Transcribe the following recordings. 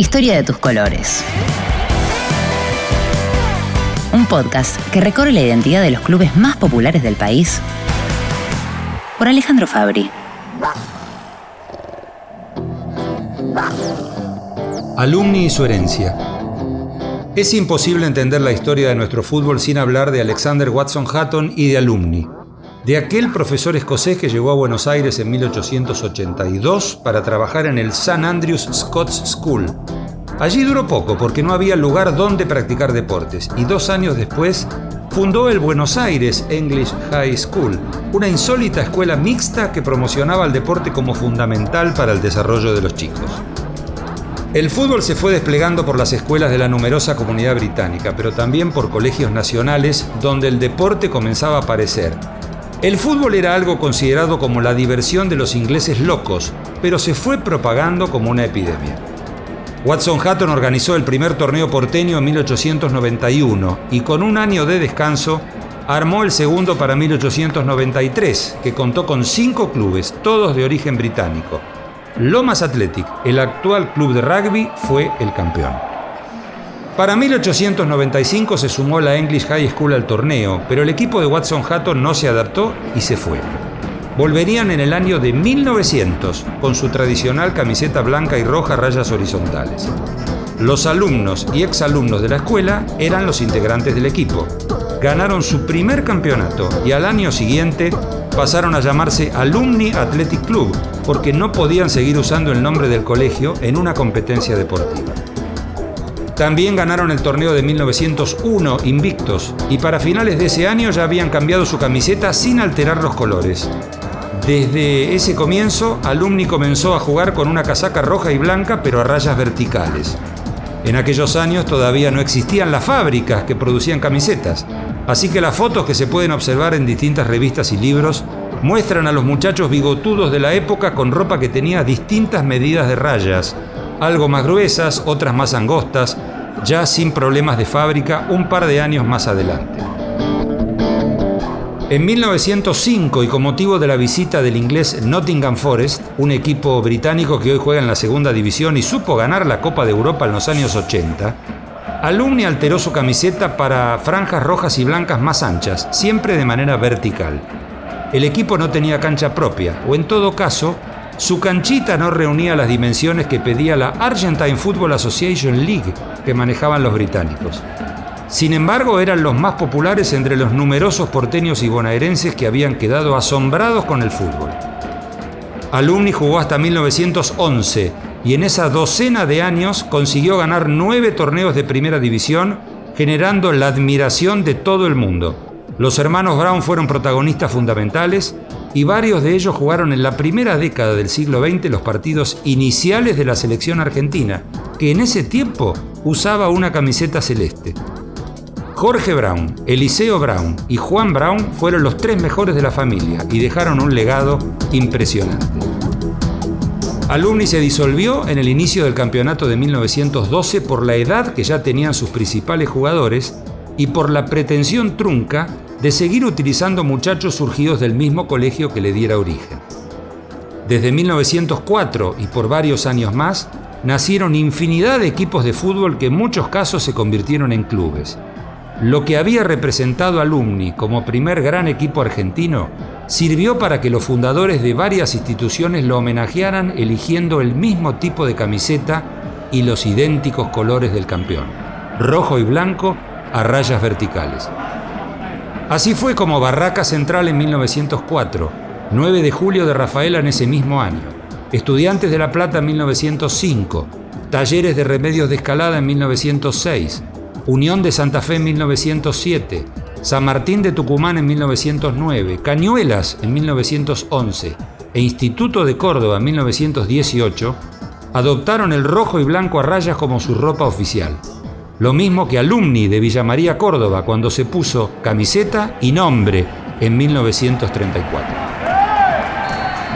Historia de tus colores. Un podcast que recorre la identidad de los clubes más populares del país por Alejandro Fabri. Alumni y su herencia. Es imposible entender la historia de nuestro fútbol sin hablar de Alexander Watson Hatton y de Alumni, de aquel profesor escocés que llegó a Buenos Aires en 1882 para trabajar en el St. Andrews Scots School. Allí duró poco porque no había lugar donde practicar deportes y dos años después fundó el Buenos Aires English High School, una insólita escuela mixta que promocionaba el deporte como fundamental para el desarrollo de los chicos. El fútbol se fue desplegando por las escuelas de la numerosa comunidad británica, pero también por colegios nacionales donde el deporte comenzaba a aparecer el fútbol era algo considerado como la diversión de los ingleses locos, pero se fue propagando como una epidemia. Watson Hatton organizó el primer torneo porteño en 1891 y con un año de descanso armó el segundo para 1893, que contó con cinco clubes, todos de origen británico. Lomas Athletic, el actual club de rugby, fue el campeón. Para 1895 se sumó la English High School al torneo, pero el equipo de Watson Hatton no se adaptó y se fue. Volverían en el año de 1900 con su tradicional camiseta blanca y roja rayas horizontales. Los alumnos y exalumnos de la escuela eran los integrantes del equipo. Ganaron su primer campeonato y al año siguiente pasaron a llamarse Alumni Athletic Club porque no podían seguir usando el nombre del colegio en una competencia deportiva. También ganaron el torneo de 1901 invictos y para finales de ese año ya habían cambiado su camiseta sin alterar los colores. Desde ese comienzo, Alumni comenzó a jugar con una casaca roja y blanca pero a rayas verticales. En aquellos años todavía no existían las fábricas que producían camisetas, así que las fotos que se pueden observar en distintas revistas y libros muestran a los muchachos bigotudos de la época con ropa que tenía distintas medidas de rayas, algo más gruesas, otras más angostas, ya sin problemas de fábrica un par de años más adelante. En 1905, y con motivo de la visita del inglés Nottingham Forest, un equipo británico que hoy juega en la segunda división y supo ganar la Copa de Europa en los años 80, Alumni alteró su camiseta para franjas rojas y blancas más anchas, siempre de manera vertical. El equipo no tenía cancha propia, o en todo caso, su canchita no reunía las dimensiones que pedía la Argentine Football Association League que manejaban los británicos. Sin embargo, eran los más populares entre los numerosos porteños y bonaerenses que habían quedado asombrados con el fútbol. Alumni jugó hasta 1911 y en esa docena de años consiguió ganar nueve torneos de primera división, generando la admiración de todo el mundo. Los hermanos Brown fueron protagonistas fundamentales y varios de ellos jugaron en la primera década del siglo XX los partidos iniciales de la selección argentina, que en ese tiempo usaba una camiseta celeste. Jorge Brown, Eliseo Brown y Juan Brown fueron los tres mejores de la familia y dejaron un legado impresionante. Alumni se disolvió en el inicio del campeonato de 1912 por la edad que ya tenían sus principales jugadores y por la pretensión trunca de seguir utilizando muchachos surgidos del mismo colegio que le diera origen. Desde 1904 y por varios años más, nacieron infinidad de equipos de fútbol que en muchos casos se convirtieron en clubes. Lo que había representado Alumni como primer gran equipo argentino sirvió para que los fundadores de varias instituciones lo homenajearan eligiendo el mismo tipo de camiseta y los idénticos colores del campeón, rojo y blanco a rayas verticales. Así fue como Barraca Central en 1904, 9 de julio de Rafaela en ese mismo año, Estudiantes de La Plata en 1905, Talleres de Remedios de Escalada en 1906, Unión de Santa Fe en 1907, San Martín de Tucumán en 1909, Cañuelas en 1911 e Instituto de Córdoba en 1918, adoptaron el rojo y blanco a rayas como su ropa oficial. Lo mismo que Alumni de Villa María Córdoba cuando se puso camiseta y nombre en 1934.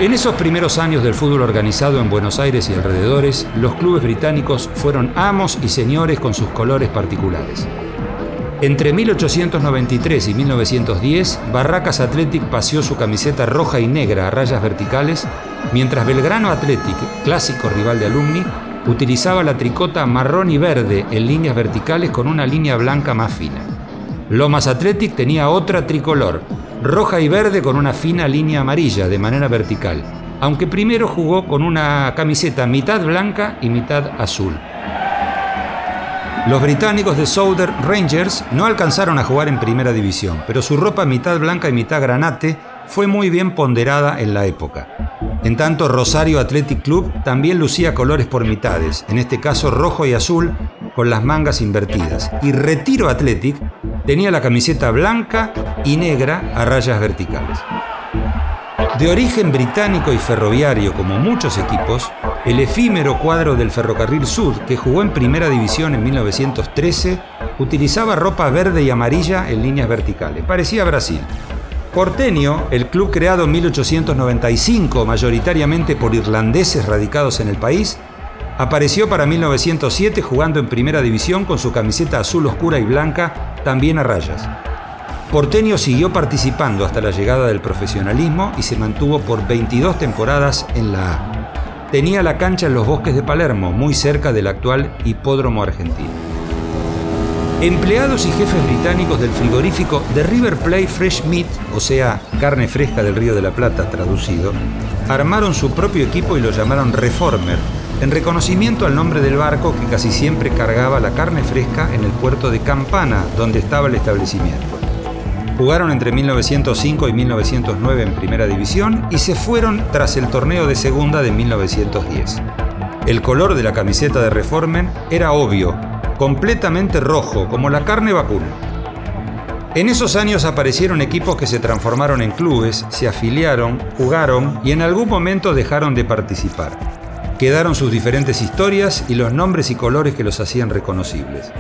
En esos primeros años del fútbol organizado en Buenos Aires y alrededores, los clubes británicos fueron amos y señores con sus colores particulares. Entre 1893 y 1910, Barracas Athletic paseó su camiseta roja y negra a rayas verticales, mientras Belgrano Athletic, clásico rival de Alumni, utilizaba la tricota marrón y verde en líneas verticales con una línea blanca más fina. Lomas Athletic tenía otra tricolor, roja y verde con una fina línea amarilla de manera vertical, aunque primero jugó con una camiseta mitad blanca y mitad azul. Los británicos de Southern Rangers no alcanzaron a jugar en primera división, pero su ropa mitad blanca y mitad granate fue muy bien ponderada en la época. En tanto, Rosario Athletic Club también lucía colores por mitades, en este caso rojo y azul, con las mangas invertidas. Y Retiro Athletic tenía la camiseta blanca y negra a rayas verticales. De origen británico y ferroviario como muchos equipos, el efímero cuadro del Ferrocarril Sud, que jugó en Primera División en 1913, utilizaba ropa verde y amarilla en líneas verticales. Parecía Brasil. Porteño, el club creado en 1895 mayoritariamente por irlandeses radicados en el país, apareció para 1907 jugando en Primera División con su camiseta azul oscura y blanca, también a rayas. Porteño siguió participando hasta la llegada del profesionalismo y se mantuvo por 22 temporadas en la A tenía la cancha en los bosques de Palermo, muy cerca del actual hipódromo argentino. Empleados y jefes británicos del frigorífico The River Plate Fresh Meat, o sea, carne fresca del Río de la Plata traducido, armaron su propio equipo y lo llamaron Reformer, en reconocimiento al nombre del barco que casi siempre cargaba la carne fresca en el puerto de Campana, donde estaba el establecimiento. Jugaron entre 1905 y 1909 en Primera División y se fueron tras el torneo de Segunda de 1910. El color de la camiseta de Reformen era obvio, completamente rojo, como la carne vacuna. En esos años aparecieron equipos que se transformaron en clubes, se afiliaron, jugaron y en algún momento dejaron de participar. Quedaron sus diferentes historias y los nombres y colores que los hacían reconocibles.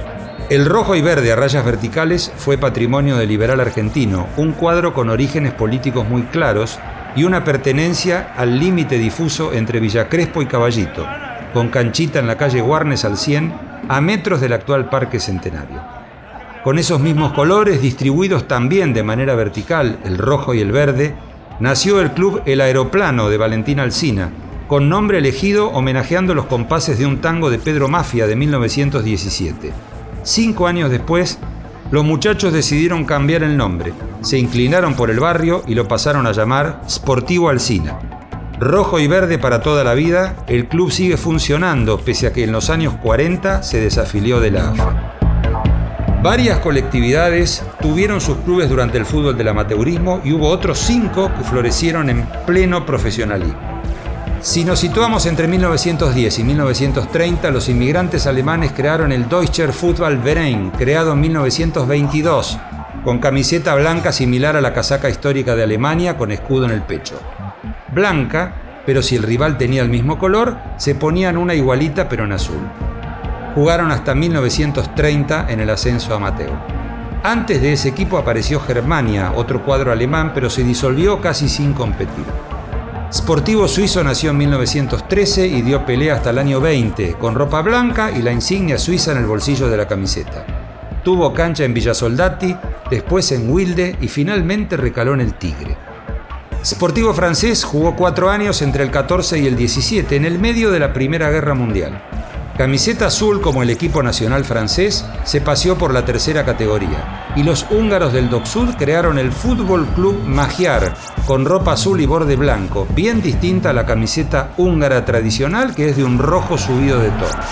El rojo y verde a rayas verticales fue patrimonio del liberal argentino, un cuadro con orígenes políticos muy claros y una pertenencia al límite difuso entre Villa Crespo y Caballito, con canchita en la calle Guarnes al 100, a metros del actual Parque Centenario. Con esos mismos colores, distribuidos también de manera vertical, el rojo y el verde, nació el club El Aeroplano de Valentín Alsina, con nombre elegido homenajeando los compases de un tango de Pedro Mafia de 1917. Cinco años después, los muchachos decidieron cambiar el nombre, se inclinaron por el barrio y lo pasaron a llamar Sportivo Alcina. Rojo y verde para toda la vida, el club sigue funcionando pese a que en los años 40 se desafilió de la AFA. Varias colectividades tuvieron sus clubes durante el fútbol del amateurismo y hubo otros cinco que florecieron en pleno profesionalismo. Si nos situamos entre 1910 y 1930, los inmigrantes alemanes crearon el Deutscher Fußballverein, creado en 1922, con camiseta blanca similar a la casaca histórica de Alemania con escudo en el pecho. Blanca, pero si el rival tenía el mismo color, se ponían una igualita pero en azul. Jugaron hasta 1930 en el ascenso amateur. Antes de ese equipo apareció Germania, otro cuadro alemán, pero se disolvió casi sin competir. Sportivo Suizo nació en 1913 y dio pelea hasta el año 20, con ropa blanca y la insignia suiza en el bolsillo de la camiseta. Tuvo cancha en Villasoldati, después en Wilde y finalmente recaló en el Tigre. Sportivo francés jugó cuatro años entre el 14 y el 17, en el medio de la Primera Guerra Mundial. Camiseta azul como el equipo nacional francés se paseó por la tercera categoría y los húngaros del Doksud crearon el Fútbol Club Magyar con ropa azul y borde blanco, bien distinta a la camiseta húngara tradicional que es de un rojo subido de tono.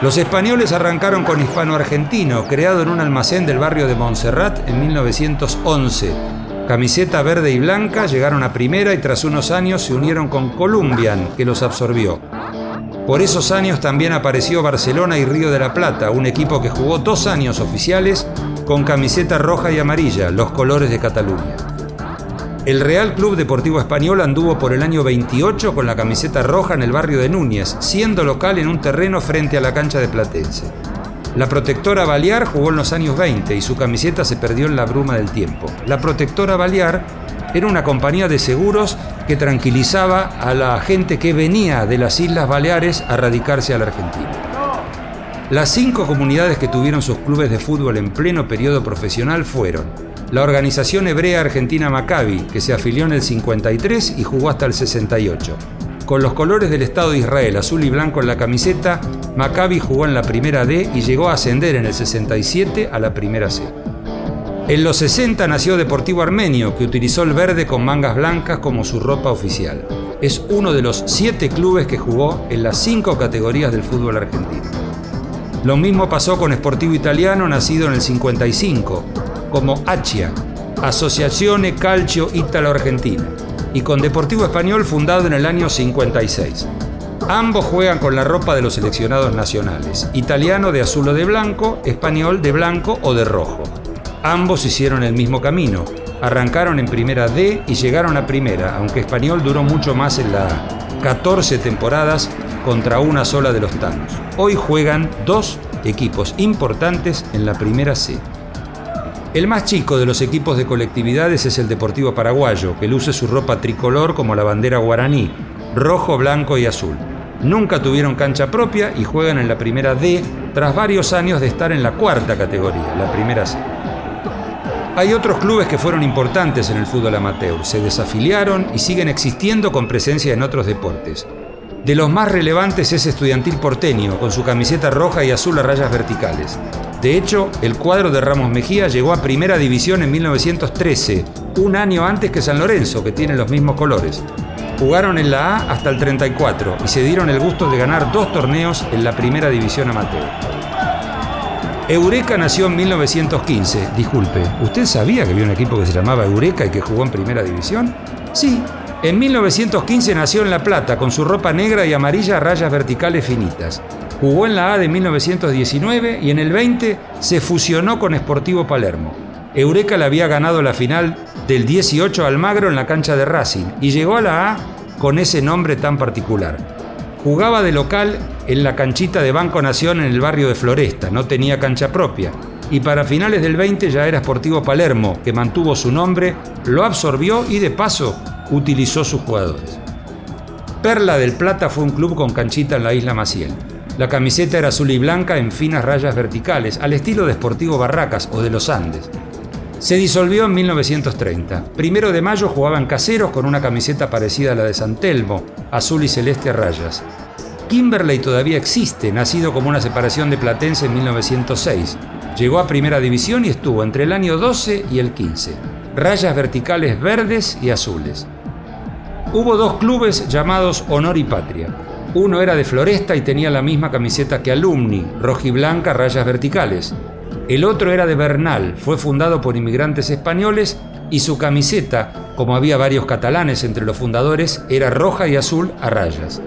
Los españoles arrancaron con Hispano Argentino, creado en un almacén del barrio de Montserrat en 1911. Camiseta verde y blanca llegaron a primera y tras unos años se unieron con Columbian, que los absorbió. Por esos años también apareció Barcelona y Río de la Plata, un equipo que jugó dos años oficiales con camiseta roja y amarilla, los colores de Cataluña. El Real Club Deportivo Español anduvo por el año 28 con la camiseta roja en el barrio de Núñez, siendo local en un terreno frente a la cancha de Platense. La protectora Balear jugó en los años 20 y su camiseta se perdió en la bruma del tiempo. La protectora Balear era una compañía de seguros que tranquilizaba a la gente que venía de las Islas Baleares a radicarse a la Argentina. Las cinco comunidades que tuvieron sus clubes de fútbol en pleno periodo profesional fueron la Organización Hebrea Argentina Maccabi, que se afilió en el 53 y jugó hasta el 68, con los colores del Estado de Israel, azul y blanco en la camiseta, Maccabi jugó en la primera D y llegó a ascender en el 67 a la primera C. En los 60 nació Deportivo Armenio, que utilizó el verde con mangas blancas como su ropa oficial. Es uno de los siete clubes que jugó en las cinco categorías del fútbol argentino. Lo mismo pasó con Sportivo Italiano, nacido en el 55, como ACHIA, Asociazione Calcio Italo Argentina, y con Deportivo Español, fundado en el año 56. Ambos juegan con la ropa de los seleccionados nacionales, italiano de azul o de blanco, español de blanco o de rojo. Ambos hicieron el mismo camino. Arrancaron en primera D y llegaron a primera, aunque Español duró mucho más en la A. 14 temporadas contra una sola de los Tanos. Hoy juegan dos equipos importantes en la primera C. El más chico de los equipos de colectividades es el Deportivo Paraguayo, que luce su ropa tricolor como la bandera guaraní, rojo, blanco y azul. Nunca tuvieron cancha propia y juegan en la primera D tras varios años de estar en la cuarta categoría, la primera C. Hay otros clubes que fueron importantes en el fútbol amateur, se desafiliaron y siguen existiendo con presencia en otros deportes. De los más relevantes es Estudiantil Porteño, con su camiseta roja y azul a rayas verticales. De hecho, el cuadro de Ramos Mejía llegó a Primera División en 1913, un año antes que San Lorenzo, que tiene los mismos colores. Jugaron en la A hasta el 34 y se dieron el gusto de ganar dos torneos en la Primera División Amateur. Eureka nació en 1915. Disculpe, ¿usted sabía que había un equipo que se llamaba Eureka y que jugó en primera división? Sí, en 1915 nació en La Plata con su ropa negra y amarilla a rayas verticales finitas. Jugó en la A de 1919 y en el 20 se fusionó con Sportivo Palermo. Eureka le había ganado la final del 18 Almagro en la cancha de Racing y llegó a la A con ese nombre tan particular. Jugaba de local en la canchita de Banco Nación en el barrio de Floresta, no tenía cancha propia. Y para finales del 20 ya era Sportivo Palermo, que mantuvo su nombre, lo absorbió y de paso utilizó sus jugadores. Perla del Plata fue un club con canchita en la isla Maciel. La camiseta era azul y blanca en finas rayas verticales, al estilo de Sportivo Barracas o de los Andes. Se disolvió en 1930. Primero de mayo jugaban caseros con una camiseta parecida a la de San Telmo, azul y celeste rayas. Kimberley todavía existe, nacido como una separación de Platense en 1906. Llegó a primera división y estuvo entre el año 12 y el 15. Rayas verticales verdes y azules. Hubo dos clubes llamados Honor y Patria. Uno era de Floresta y tenía la misma camiseta que Alumni, roja y blanca, rayas verticales. El otro era de Bernal, fue fundado por inmigrantes españoles y su camiseta, como había varios catalanes entre los fundadores, era roja y azul a rayas.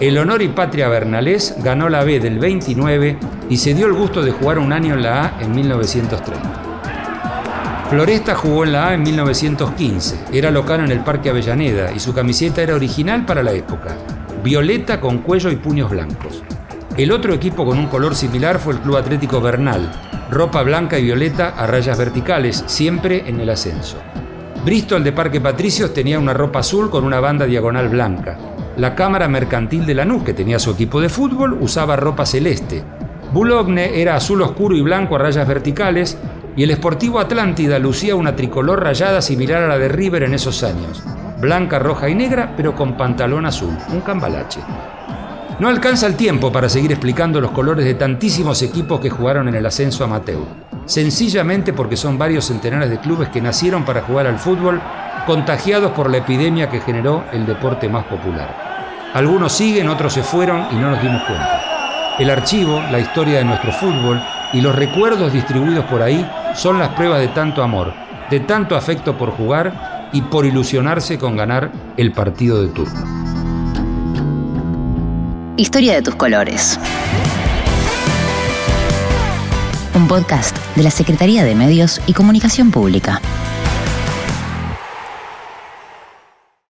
El Honor y Patria Bernalés ganó la B del 29 y se dio el gusto de jugar un año en la A en 1930. Floresta jugó en la A en 1915, era local en el Parque Avellaneda y su camiseta era original para la época, violeta con cuello y puños blancos. El otro equipo con un color similar fue el Club Atlético Bernal, ropa blanca y violeta a rayas verticales, siempre en el ascenso. Bristol de Parque Patricios tenía una ropa azul con una banda diagonal blanca. La Cámara Mercantil de Lanús, que tenía su equipo de fútbol, usaba ropa celeste. Boulogne era azul oscuro y blanco a rayas verticales y el Sportivo Atlántida lucía una tricolor rayada similar a la de River en esos años. Blanca, roja y negra, pero con pantalón azul, un cambalache. No alcanza el tiempo para seguir explicando los colores de tantísimos equipos que jugaron en el ascenso amateur, sencillamente porque son varios centenares de clubes que nacieron para jugar al fútbol, contagiados por la epidemia que generó el deporte más popular. Algunos siguen, otros se fueron y no nos dimos cuenta. El archivo, la historia de nuestro fútbol y los recuerdos distribuidos por ahí son las pruebas de tanto amor, de tanto afecto por jugar y por ilusionarse con ganar el partido de turno. Historia de tus colores. Un podcast de la Secretaría de Medios y Comunicación Pública.